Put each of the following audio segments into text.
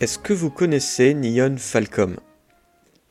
Est-ce que vous connaissez Neon Falcom?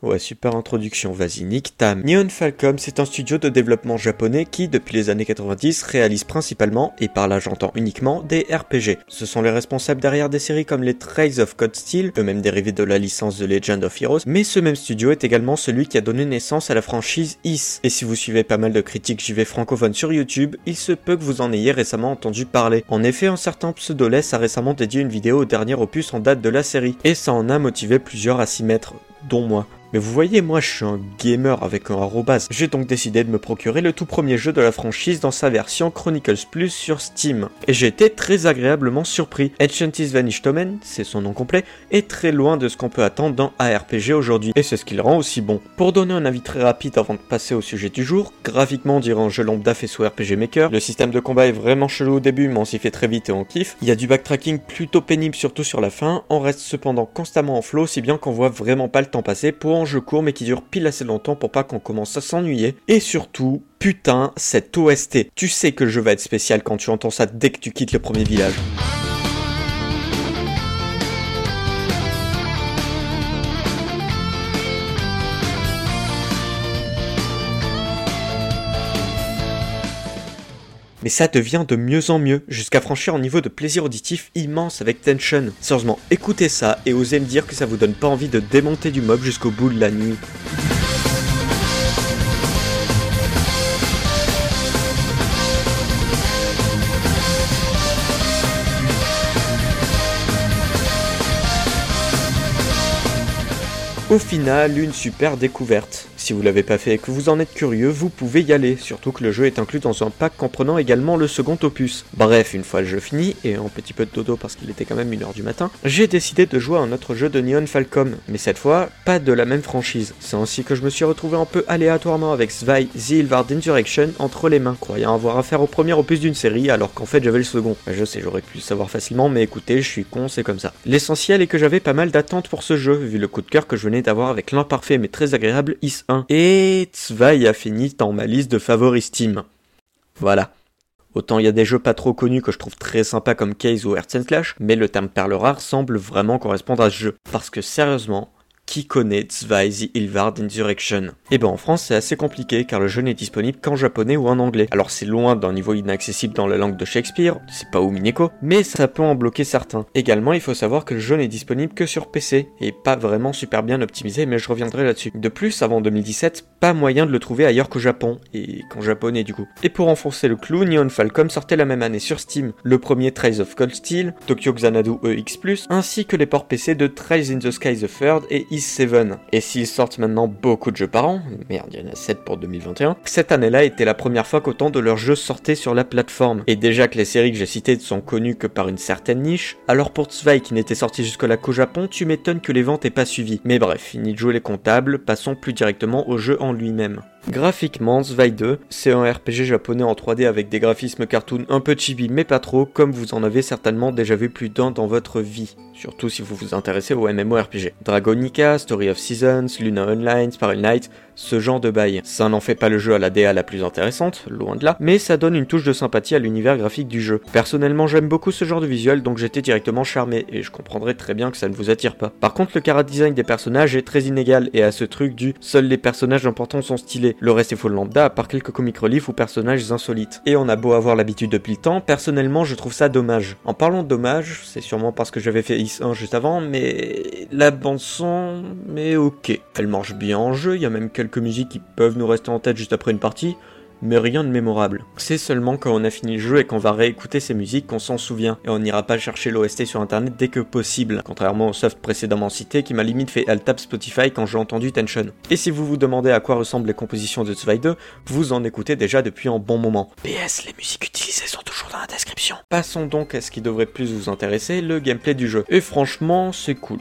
Ouais, super introduction, vas-y, nick tam. Neon Falcom, c'est un studio de développement japonais qui, depuis les années 90, réalise principalement, et par là j'entends uniquement, des RPG. Ce sont les responsables derrière des séries comme les Trails of Code Steel, eux-mêmes dérivés de la licence The Legend of Heroes, mais ce même studio est également celui qui a donné naissance à la franchise Is. Et si vous suivez pas mal de critiques JV francophones sur YouTube, il se peut que vous en ayez récemment entendu parler. En effet, un certain Pseudoless a récemment dédié une vidéo au dernier opus en date de la série, et ça en a motivé plusieurs à s'y mettre, dont moi. Mais vous voyez, moi je suis un gamer avec un arrobas. J'ai donc décidé de me procurer le tout premier jeu de la franchise dans sa version Chronicles Plus sur Steam. Et j'ai été très agréablement surpris. Enchantis Vanished Omen, c'est son nom complet, est très loin de ce qu'on peut attendre dans ARPG aujourd'hui. Et c'est ce qui le rend aussi bon. Pour donner un avis très rapide avant de passer au sujet du jour, graphiquement on dirait un jeu lambda fait sous RPG Maker. Le système de combat est vraiment chelou au début, mais on s'y fait très vite et on kiffe. Il y a du backtracking plutôt pénible surtout sur la fin. On reste cependant constamment en flow, si bien qu'on voit vraiment pas le temps passer pour jeu court mais qui dure pile assez longtemps pour pas qu'on commence à s'ennuyer. Et surtout, putain, cette OST. Tu sais que le jeu va être spécial quand tu entends ça dès que tu quittes le premier village. Mais ça devient de mieux en mieux, jusqu'à franchir un niveau de plaisir auditif immense avec Tension. Sérieusement, écoutez ça et osez me dire que ça vous donne pas envie de démonter du mob jusqu'au bout de la nuit. Au final, une super découverte. Si vous l'avez pas fait et que vous en êtes curieux, vous pouvez y aller, surtout que le jeu est inclus dans un pack comprenant également le second opus. Bref, une fois le jeu fini, et un petit peu de dodo parce qu'il était quand même 1h du matin, j'ai décidé de jouer à un autre jeu de Neon Falcom, mais cette fois, pas de la même franchise. C'est ainsi que je me suis retrouvé un peu aléatoirement avec Zwei The Ilvard Insurrection entre les mains, croyant avoir affaire au premier opus d'une série alors qu'en fait j'avais le second. Je sais, j'aurais pu le savoir facilement, mais écoutez, je suis con, c'est comme ça. L'essentiel est que j'avais pas mal d'attentes pour ce jeu, vu le coup de cœur que je venais d'avoir avec l'imparfait mais très agréable Is 1. Et Zwei a fini dans ma liste de favoris Steam. Voilà. Autant il y a des jeux pas trop connus que je trouve très sympas comme Case ou Earth Clash, mais le terme perle rare semble vraiment correspondre à ce jeu. Parce que sérieusement, qui connaît Zwei the Ilvard Insurrection eh ben en France c'est assez compliqué car le jeu n'est disponible qu'en japonais ou en anglais. Alors c'est loin d'un niveau inaccessible dans la langue de Shakespeare, c'est pas Mineko, mais ça peut en bloquer certains. Également il faut savoir que le jeu n'est disponible que sur PC et pas vraiment super bien optimisé mais je reviendrai là-dessus. De plus avant 2017, pas moyen de le trouver ailleurs qu'au Japon et qu'en japonais du coup. Et pour enfoncer le clou, Neon Falcom sortait la même année sur Steam le premier Trails of Cold Steel, Tokyo Xanadu EX+, ainsi que les ports PC de Trails in the Sky the Third et 7. Et s'ils sortent maintenant beaucoup de jeux par an, merde, il y en a 7 pour 2021, cette année-là était la première fois qu'autant de leurs jeux sortaient sur la plateforme. Et déjà que les séries que j'ai citées ne sont connues que par une certaine niche, alors pour Zwei qui n'était sorti jusque-là qu'au Japon, tu m'étonnes que les ventes aient pas suivi. Mais bref, fini de jouer les comptables, passons plus directement au jeu en lui-même. Graphiquement, Zwei 2, c'est un RPG japonais en 3D avec des graphismes cartoon un peu chibi mais pas trop, comme vous en avez certainement déjà vu plus d'un dans votre vie, surtout si vous vous intéressez au MMORPG. Dragonica, Story of Seasons, Luna Online, Spiral Knight, ce genre de bail. Ça n'en fait pas le jeu à la DA la plus intéressante, loin de là, mais ça donne une touche de sympathie à l'univers graphique du jeu. Personnellement, j'aime beaucoup ce genre de visuel, donc j'étais directement charmé, et je comprendrais très bien que ça ne vous attire pas. Par contre, le cara design des personnages est très inégal, et à ce truc du seuls les personnages importants sont stylés. Le reste est full lambda, à part quelques comic reliefs ou personnages insolites. Et on a beau avoir l'habitude depuis le temps, personnellement, je trouve ça dommage. En parlant de dommage, c'est sûrement parce que j'avais fait Is 1 juste avant, mais la bande son, mais ok. Elle marche bien en jeu, il y a même quelques musiques qui peuvent nous rester en tête juste après une partie, mais rien de mémorable. C'est seulement quand on a fini le jeu et qu'on va réécouter ces musiques qu'on s'en souvient, et on n'ira pas chercher l'OST sur internet dès que possible, contrairement au soft précédemment cité qui m'a limite fait alt Spotify quand j'ai entendu Tension. Et si vous vous demandez à quoi ressemblent les compositions de Zwei 2, vous en écoutez déjà depuis un bon moment. PS, les musiques utilisées sont toujours dans la description. Passons donc à ce qui devrait plus vous intéresser, le gameplay du jeu. Et franchement, c'est cool.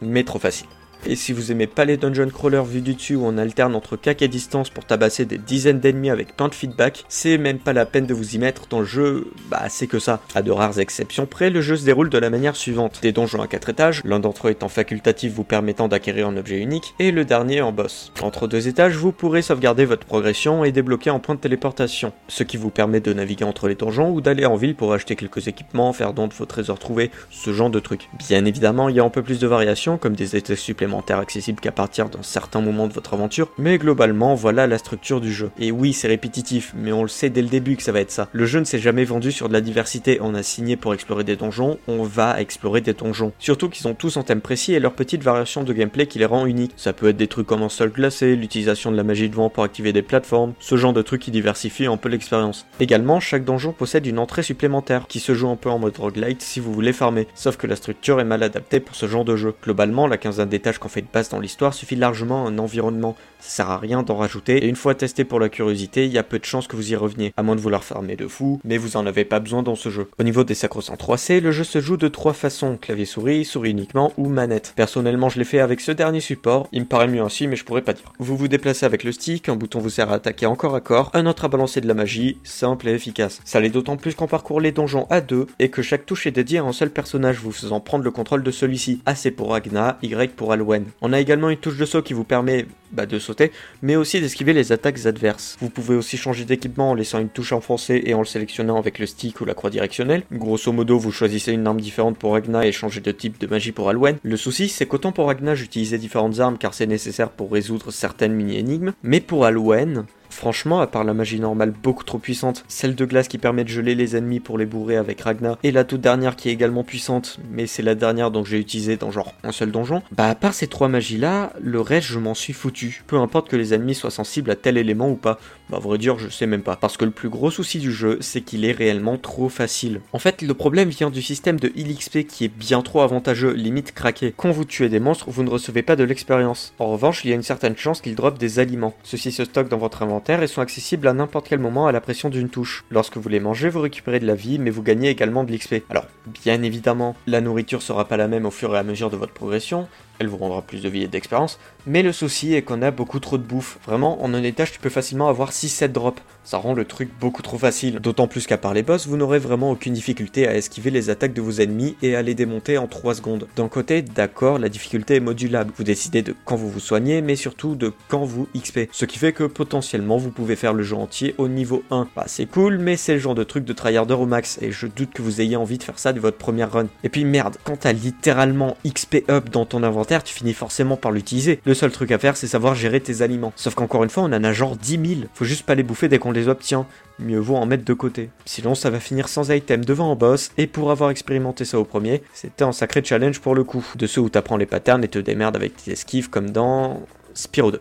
Mais trop facile. Et si vous aimez pas les dungeon crawlers vus du dessus où on alterne entre cac et distance pour tabasser des dizaines d'ennemis avec plein de feedback, c'est même pas la peine de vous y mettre dans le jeu, bah c'est que ça. À de rares exceptions près, le jeu se déroule de la manière suivante. Des donjons à 4 étages, l'un d'entre eux étant facultatif vous permettant d'acquérir un objet unique, et le dernier en boss. Entre deux étages, vous pourrez sauvegarder votre progression et débloquer un point de téléportation, ce qui vous permet de naviguer entre les donjons ou d'aller en ville pour acheter quelques équipements, faire don vos trésors trouvés, ce genre de trucs. Bien évidemment, il y a un peu plus de variations, comme des états supplémentaires accessibles qu'à partir d'un certain moment de votre aventure, mais globalement, voilà la structure du jeu. Et oui, c'est répétitif, mais on le sait dès le début que ça va être ça. Le jeu ne s'est jamais vendu sur de la diversité, on a signé pour explorer des donjons, on va explorer des donjons. Surtout qu'ils ont tous un thème précis et leur petite variation de gameplay qui les rend uniques. Ça peut être des trucs comme un sol glacé, l'utilisation de la magie de vent pour activer des plateformes, ce genre de trucs qui diversifient un peu l'expérience. Également, chaque donjon possède une entrée supplémentaire qui se joue un peu en mode roguelite si vous voulez farmer, sauf que la structure est mal adaptée pour ce genre de jeu. Globalement, la quinzaine d'étages qu'on fait de base dans l'histoire suffit largement un environnement, ça sert à rien d'en rajouter, et une fois testé pour la curiosité, il y a peu de chances que vous y reveniez, à moins de vouloir farmer de fou, mais vous en avez pas besoin dans ce jeu. Au niveau des sacros 3C, le jeu se joue de trois façons, clavier souris, souris uniquement ou manette. Personnellement, je l'ai fait avec ce dernier support, il me paraît mieux ainsi, mais je pourrais pas dire. Vous vous déplacez avec le stick, un bouton vous sert à attaquer encore à corps, un autre à balancer de la magie, simple et efficace. Ça l'est d'autant plus qu'on parcourt les donjons à deux, et que chaque touche est dédiée à un seul personnage, vous faisant prendre le contrôle de celui-ci. A c'est pour Agna, Y pour On a également une touche de saut qui vous permet bah, de sauter, mais aussi d'esquiver les attaques adverses. Vous pouvez aussi changer d'équipement en laissant une touche enfoncée et en le sélectionnant avec le stick ou la croix directionnelle. Grosso modo, vous choisissez une arme différente pour Agna et changez de type de magie pour Alwen. Le souci, c'est qu'autant pour Agna, j'utilisais différentes armes car c'est nécessaire pour résoudre certaines mini-énigmes, mais pour Alwen, Franchement, à part la magie normale beaucoup trop puissante, celle de glace qui permet de geler les ennemis pour les bourrer avec Ragna, et la toute dernière qui est également puissante, mais c'est la dernière dont j'ai utilisé dans genre un seul donjon, bah à part ces trois magies là, le reste je m'en suis foutu. Peu importe que les ennemis soient sensibles à tel élément ou pas, bah à vrai dire je sais même pas. Parce que le plus gros souci du jeu, c'est qu'il est réellement trop facile. En fait, le problème vient du système de heal XP qui est bien trop avantageux, limite craqué. Quand vous tuez des monstres, vous ne recevez pas de l'expérience. En revanche, il y a une certaine chance qu'ils dropent des aliments. Ceux-ci se stockent dans votre inventaire et sont accessibles à n'importe quel moment à la pression d'une touche. Lorsque vous les mangez, vous récupérez de la vie, mais vous gagnez également de l'XP. Alors, bien évidemment, la nourriture sera pas la même au fur et à mesure de votre progression, elle vous rendra plus de vie et d'expérience, mais le souci est qu'on a beaucoup trop de bouffe. Vraiment, en un étage, tu peux facilement avoir 6-7 drops. Ça rend le truc beaucoup trop facile. D'autant plus qu'à part les boss, vous n'aurez vraiment aucune difficulté à esquiver les attaques de vos ennemis et à les démonter en 3 secondes. D'un côté, d'accord, la difficulté est modulable. Vous décidez de quand vous vous soignez, mais surtout de quand vous XP. Ce qui fait que potentiellement, vous pouvez faire le jeu entier au niveau 1. Bah, c'est cool, mais c'est le genre de truc de tryharder au max, et je doute que vous ayez envie de faire ça de votre première run. Et puis merde, quand t'as littéralement XP up dans ton inventaire, tu finis forcément par l'utiliser. Le seul truc à faire, c'est savoir gérer tes aliments. Sauf qu'encore une fois, on en a genre 10 000. Faut juste pas les bouffer dès qu'on les obtient. Mieux vaut en mettre de côté. Sinon, ça va finir sans item devant un boss, et pour avoir expérimenté ça au premier, c'était un sacré challenge pour le coup. De ceux où t'apprends les patterns et te démerdes avec tes esquives comme dans Spyro 2.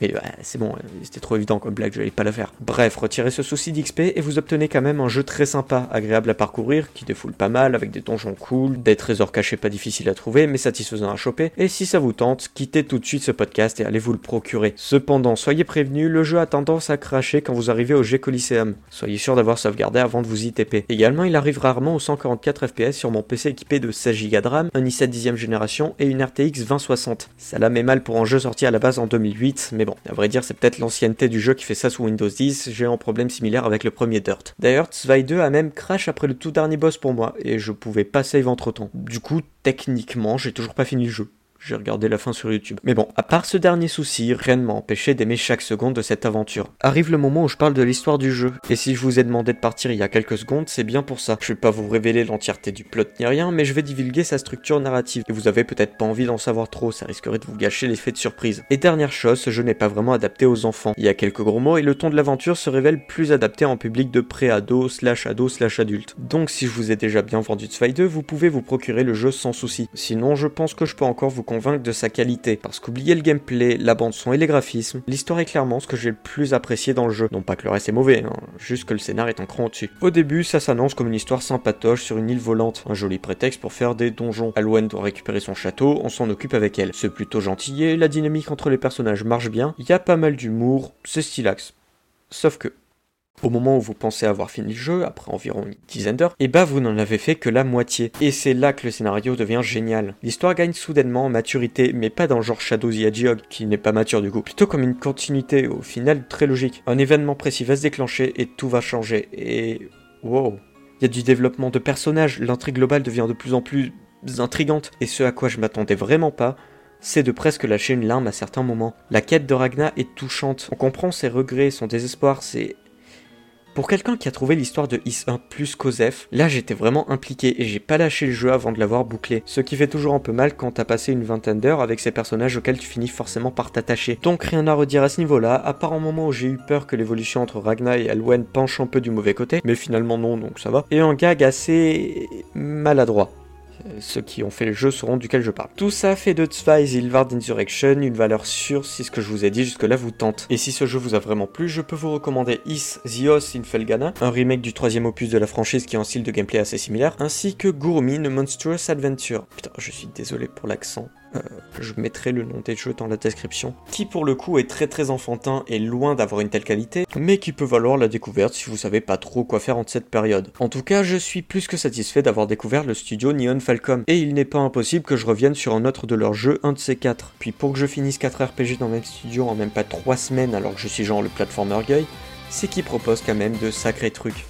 Mais ouais, c'est bon, c'était trop évident comme blague, je n'allais pas la faire. Bref, retirez ce souci d'XP et vous obtenez quand même un jeu très sympa, agréable à parcourir, qui défoule pas mal, avec des donjons cool, des trésors cachés pas difficiles à trouver, mais satisfaisants à choper. Et si ça vous tente, quittez tout de suite ce podcast et allez vous le procurer. Cependant, soyez prévenus, le jeu a tendance à cracher quand vous arrivez au G Coliseum. Soyez sûr d'avoir sauvegardé avant de vous y TP. Également, il arrive rarement aux 144 FPS sur mon PC équipé de 16 Go de RAM, un i7 10 génération et une RTX 2060. Ça la met mal pour un jeu sorti à la base en 2008, mais bon, à vrai dire, c'est peut-être l'ancienneté du jeu qui fait ça sous Windows 10, j'ai un problème similaire avec le premier Dirt. D'ailleurs, Zwei 2 a même crash après le tout dernier boss pour moi, et je pouvais pas save entre temps. Du coup, techniquement, j'ai toujours pas fini le jeu. J'ai regardé la fin sur YouTube. Mais bon, à part ce dernier souci, rien ne m'a empêché d'aimer chaque seconde de cette aventure. Arrive le moment où je parle de l'histoire du jeu, et si je vous ai demandé de partir il y a quelques secondes, c'est bien pour ça. Je vais pas vous révéler l'entièreté du plot ni rien, mais je vais divulguer sa structure narrative. Et vous avez peut-être pas envie d'en savoir trop, ça risquerait de vous gâcher l'effet de surprise. Et dernière chose, ce jeu n'est pas vraiment adapté aux enfants. Il y a quelques gros mots et le ton de l'aventure se révèle plus adapté en public de pré-ado, slash ado, slash adulte. Donc si je vous ai déjà bien vendu Zwei 2, vous pouvez vous procurer le jeu sans souci. Sinon, je pense que je peux encore vous convaincre de sa qualité. Parce qu'oubliez le gameplay, la bande son et les graphismes, l'histoire est clairement ce que j'ai le plus apprécié dans le jeu. Non pas que le reste est mauvais, hein, juste que le scénar est un cran au-dessus. Au début, ça s'annonce comme une histoire sympatoche sur une île volante, un joli prétexte pour faire des donjons. Alwen doit récupérer son château, on s'en occupe avec elle. C'est plutôt gentil la dynamique entre les personnages marche bien, il y a pas mal d'humour, c'est stylax. Sauf que... Au moment où vous pensez avoir fini le jeu, après environ une dizaine d'heures, et bah vous n'en avez fait que la moitié. Et c'est là que le scénario devient génial. L'histoire gagne soudainement en maturité, mais pas dans le genre Shadow the Hedgehog, qui n'est pas mature du coup, plutôt comme une continuité, au final très logique. Un événement précis va se déclencher et tout va changer. Et... wow. Il y a du développement de personnages, l'intrigue globale devient de plus en plus intrigante, et ce à quoi je m'attendais vraiment pas, c'est de presque lâcher une larme à certains moments. La quête de Ragna est touchante, on comprend ses regrets, son désespoir, c'est... Pour quelqu'un qui a trouvé l'histoire de Is 1 plus qu'Ozef, là j'étais vraiment impliqué et j'ai pas lâché le jeu avant de l'avoir bouclé. Ce qui fait toujours un peu mal quand t'as passé une vingtaine d'heures avec ces personnages auxquels tu finis forcément par t'attacher. Donc rien à redire à ce niveau-là, à part un moment où j'ai eu peur que l'évolution entre Ragna et Alwen penche un peu du mauvais côté, mais finalement non donc ça va. Et un gag assez maladroit ceux qui ont fait le jeu sauront duquel je parle. Tout ça fait de Zwei Zilvard Insurrection une valeur sûre si ce que je vous ai dit jusque-là vous tente. Et si ce jeu vous a vraiment plu, je peux vous recommander Is Zios in Felgana, un remake du troisième opus de la franchise qui a un style de gameplay assez similaire, ainsi que Gurumi Monstrous Adventure. Putain, je suis désolé pour l'accent. Euh, je mettrai le nom des jeux dans la description, qui pour le coup est très très enfantin et loin d'avoir une telle qualité, mais qui peut valoir la découverte si vous savez pas trop quoi faire en cette période. En tout cas, je suis plus que satisfait d'avoir découvert le studio Neon Falcom, et il n'est pas impossible que je revienne sur un autre de leurs jeux, un de ces quatre. Puis pour que je finisse 4 RPG dans le même studio en même pas 3 semaines alors que je suis genre le platformer guy, c'est qu'ils proposent quand même de sacrés trucs.